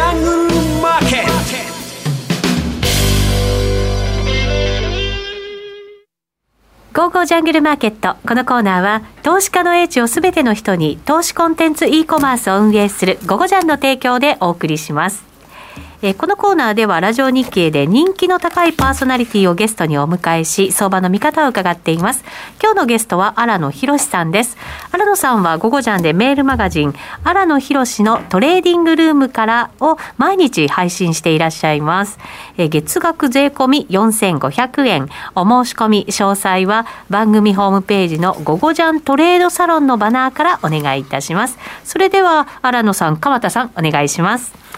ジャングルマーケットゴーゴージャングルマーケット。このコーナーは、投資家の英知をすべての人に、投資コンテンツ e コマースを運営するゴゴジャンの提供でお送りします。えー、このコーナーではラジオ日経で人気の高いパーソナリティをゲストにお迎えし相場の見方を伺っています。今日のゲストは荒野博さんです。荒野さんは「午後ジャン」でメールマガジン「荒野博のトレーディングルームから」を毎日配信していらっしゃいます、えー、月額税込み4500円。お申し込み詳細は番組ホームページの「午後ジャントレードサロン」のバナーからお願いいたします。それでは荒野さん鎌田さんお願いします。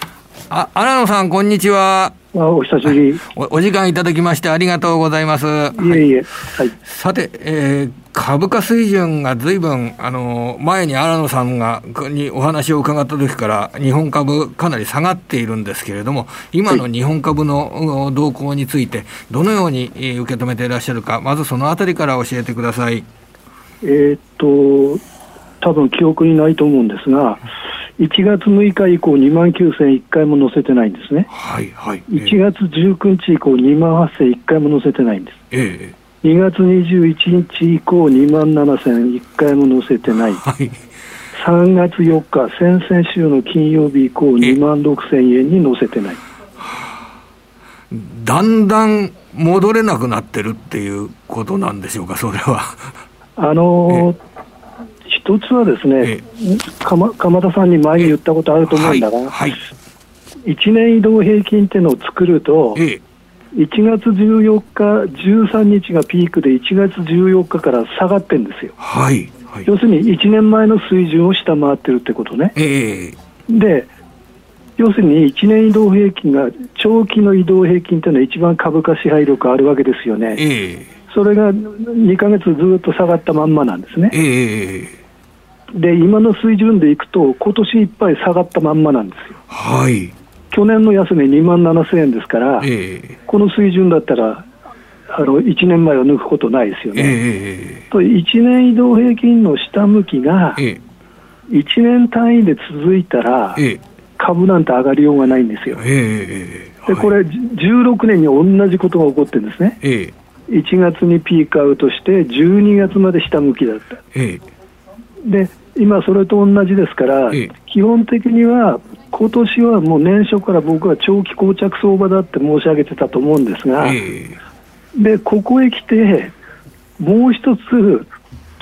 あ、荒野さん、こんにちは。あお久しぶりお。お時間いただきましてありがとうございます。いえいえ。はい。さて、えー、株価水準がずいぶん、あの、前に荒野さんが、にお話を伺った時から、日本株かなり下がっているんですけれども、今の日本株の動向について、どのように受け止めていらっしゃるか、まずそのあたりから教えてください。えっと、多分記憶にないと思うんですが、1月6日以降、2万9000 1回も載せてないんですね、はいはい。えー、1月19日以降、2万8000 1回も載せてないんです、えー、2月21日以降、2万7000 1回も載せてない、はい、3月4日、先々週の金曜日以降、2万6000円に載せてない。だんだん戻れなくなってるっていうことなんでしょうか、それは。あのー一つはですね、鎌鎌田さんに前に言ったことあると思うんだが、はいはい、1年移動平均っていうのを作ると、え1月14日、13日がピークで、1月14日から下がってるんですよ、はいはい、要するに1年前の水準を下回ってるってことね。えで要するに1年移動平均が長期の移動平均というのは一番株価支配力あるわけですよね、えそれが2か月ずっと下がったまんまなんですね。えで今の水準でいくと、今年いっぱい下がったまんまなんですよ。はい去年の安値2万7000円ですから、えー、この水準だったら、あの1年前を抜くことないですよね。えー、と1年移動平均の下向きが、1年単位で続いたら、株なんて上がりようがないんですよ。でこれ、16年に同じことが起こってるんですね。1月にピークアウトして、12月まで下向きだった。で今、それと同じですから、基本的には今年はもう年初から僕は長期膠着相場だって申し上げてたと思うんですが、でここへ来て、もう一つ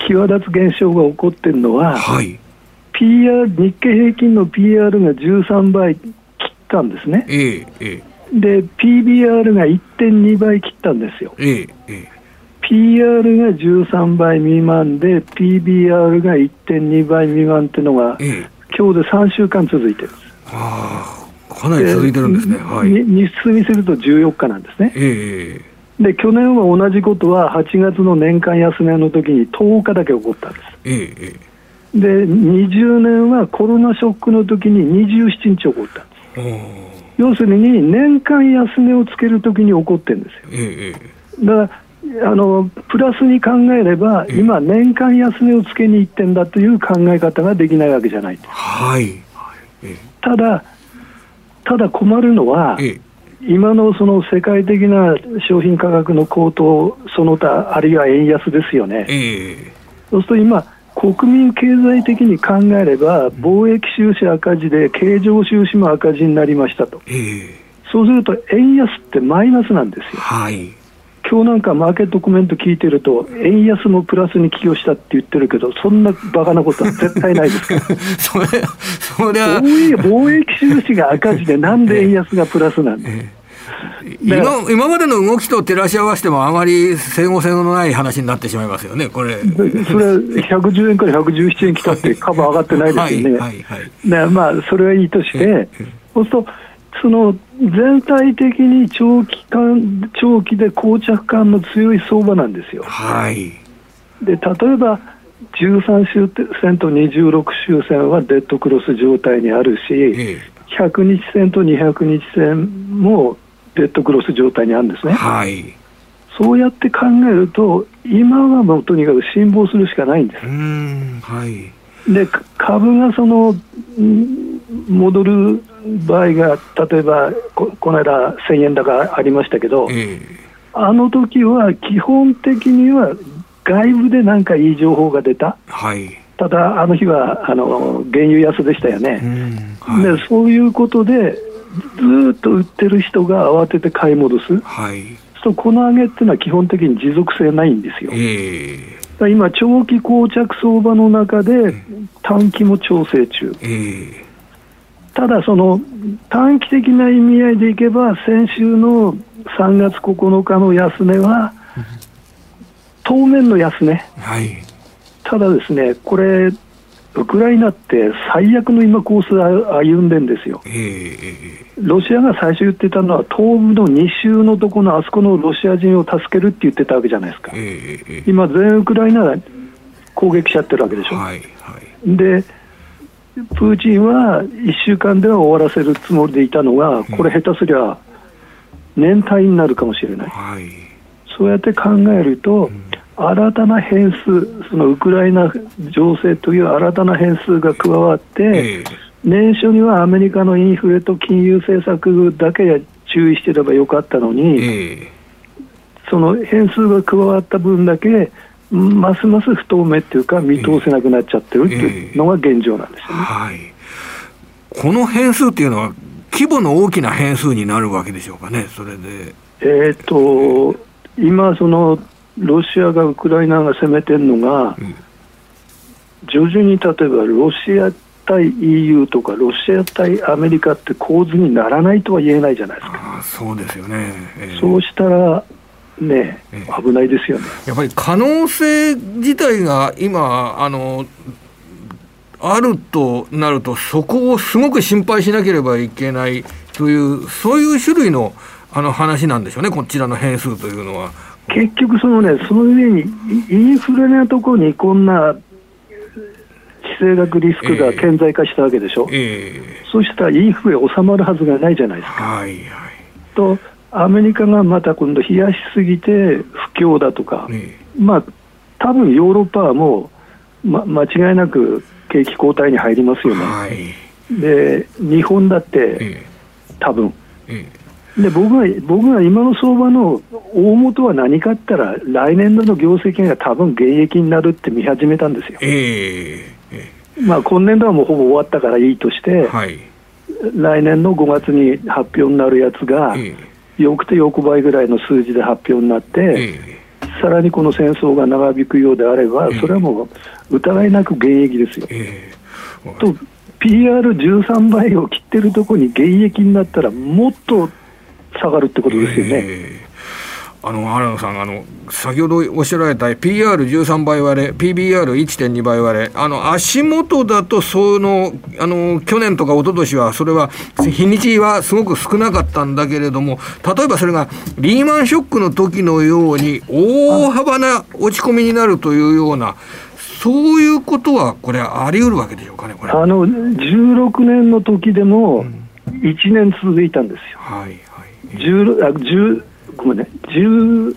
際立つ現象が起こっているのは、はい、PR 日経平均の PR が13倍切ったんですね。ええで PBR が1.2倍切ったんですよ。ええ PR が13倍未満で PBR が1.2倍未満っていうのが、ええ、今日で3週間続いてるんです。あかなり続いてるんですね、はい、日数にすると14日なんですね。ええ、で去年は同じことは8月の年間安値の時に10日だけ起こったんです。ええ、で20年はコロナショックの時に27日起こったんです。要するに年間安値をつけるときに起こってるんですよ。ええ、だからあのプラスに考えれば、今、年間安値をつけにいってんだという考え方ができないわけじゃないはい、ただ、ただ困るのは、今のその世界的な商品価格の高騰、その他、あるいは円安ですよね。そうすると今国民経済的に考えれば、貿易収支赤字で経常収支も赤字になりましたと、そうすると円安ってマイナスなんですよ。はい今日なんかマーケットコメント聞いてると、円安もプラスに寄与したって言ってるけど、そんなバカなことは絶対ないですから。それそれは貿易収支が赤字で、なんで円安がプラスなんでええ、今今までの動きと照らし合わせても、あまり整合性のない話になってしまいますよね、これ。それ、110円から117円来たって、株上がってないですよね。はいはいはい、まあ、それはいいとして、そうすると、その全体的に長期間長期で膠着感の強い相場なんですよ。はい、で例えば13周線と26周線はデッドクロス状態にあるし、ええ、100日線と200日線もデッドクロス状態にあるんですね。はい、そうやって考えると、今はもうとにかく辛抱するしかないんです。はい、で株がその戻る場合が、例えばここの間、1000円高ありましたけど、えー、あの時は基本的には外部でなんかいい情報が出た、はい、ただ、あの日はあの原油安でしたよね、はい、でそういうことで、ずっと売ってる人が慌てて買い戻す、はい、そうこの上げっていうのは基本的に持続性ないんですよ。えー、今、長期膠着相場の中で短期も調整中。えーただ、その短期的な意味合いでいけば、先週の3月9日の安値は、当面の安値、はい、ただですね、これ、ウクライナって最悪の今、コース歩んでんですよ、えー、ロシアが最初言ってたのは、東部の2州のところのあそこのロシア人を助けるって言ってたわけじゃないですか、えー、今、全ウクライナ攻撃しちゃってるわけでしょ。はいはい、でプーチンは1週間では終わらせるつもりでいたのが、これ、下手すりゃ年単位になるかもしれない、はい、そうやって考えると、新たな変数、そのウクライナ情勢という新たな変数が加わって、年初にはアメリカのインフレと金融政策だけ注意してればよかったのに、その変数が加わった分だけ、ますます不透明っていうか、見通せなくなっちゃってるっていうのが現状なんですよね、はい、この変数っていうのは、規模の大きな変数になるわけでしょうかね、それで。えっと、今、そのロシアがウクライナが攻めてるのが、うん、徐々に例えばロシア対 EU とかロシア対アメリカって構図にならないとは言えないじゃないですか。そうですよね、えー、そうしたらね、危ないですよね。やっぱり可能性自体が今あのあるとなると、そこをすごく心配しなければいけないという、そういう種類のあの話なんでしょうね、こちらの変数というのは。結局、そのね、その上にインフレなところにこんな地政学リスクが顕在化したわけでしょ、えーえ。ー、そうしたらインフレ収まるはずがないじゃないですか。はいはい、とアメリカがまた今度冷やしすぎて不況だとか、まあ多分ヨーロッパはもう、ま、間違いなく景気後退に入りますよね。はい、で日本だって、多分、で僕が僕が今の相場の大元は何かったら来年度の業績が多分減益になるって見始めたんですよ。えー、まあ、今年度はもうほぼ終わったからいいとして、はい、来年の5月に発表になるやつが、えくて横ばいぐらいの数字で発表になって、えー、さらにこの戦争が長引くようであれば、それはもう疑いなく減益ですよ。えー、と PR13 倍を切ってるところに減益になったら、もっと下がるってことですよね。えーあの原野さんあの、先ほどおっしゃられた PR13 倍割れ、PBR1.2 倍割れ、あの足元だとそのあの、去年とか一昨年は、それは日にちはすごく少なかったんだけれども、例えばそれがリーマンショックの時のように、大幅な落ち込みになるというような、そういうことは、これ、あり得るわけでしょうかね、これ。あの16年の時でも、1年続いたんですよ。うん、はいはい、10あ10ごめんね、10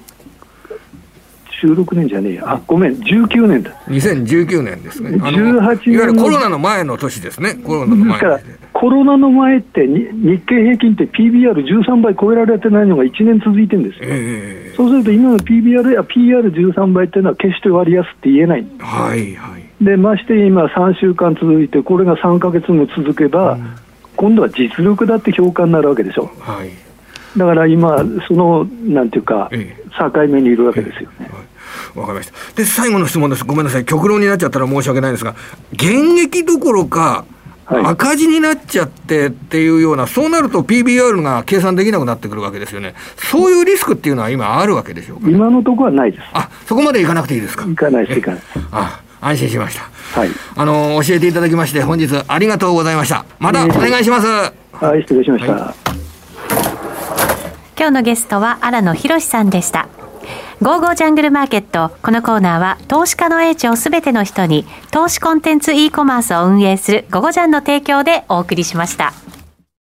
16年じゃねえや、あごめん、19年だ。2019年ですね。18年いわゆるコロナの前の年ですね、コロナの前からコロナの前って、日経平均って PBR13 倍超えられてないのが1年続いてるんですよ。えー、そうすると、今の PBR や PR13 倍っていうのは決して割安って言えない。はいはい、でまして今、3週間続いて、これが3か月も続けば、うん、今度は実力だって評価になるわけでしょ。はいだから今、そのなんていうか、境目にいるわけですよね。わかりました。で、最後の質問です。ごめんなさい。極論になっちゃったら申し訳ないんですが、現役どころか、赤字になっちゃってっていうような、そうなると PBR が計算できなくなってくるわけですよね。そういうリスクっていうのは今あるわけでしょうか、ね、今のところはないです。あ、そこまでいかなくていいですか？いかないです、いかないです。あ、安心しました。はい。あの、教えていただきまして、本日ありがとうございました。またお願いします。はい、失礼しました。はい今日のゲストは荒野博さんでした。ゴーゴージャングルマーケット。このコーナーは投資家の英知をすべての人に投資コンテンツ e コマースを運営するゴゴジャンの提供でお送りしました。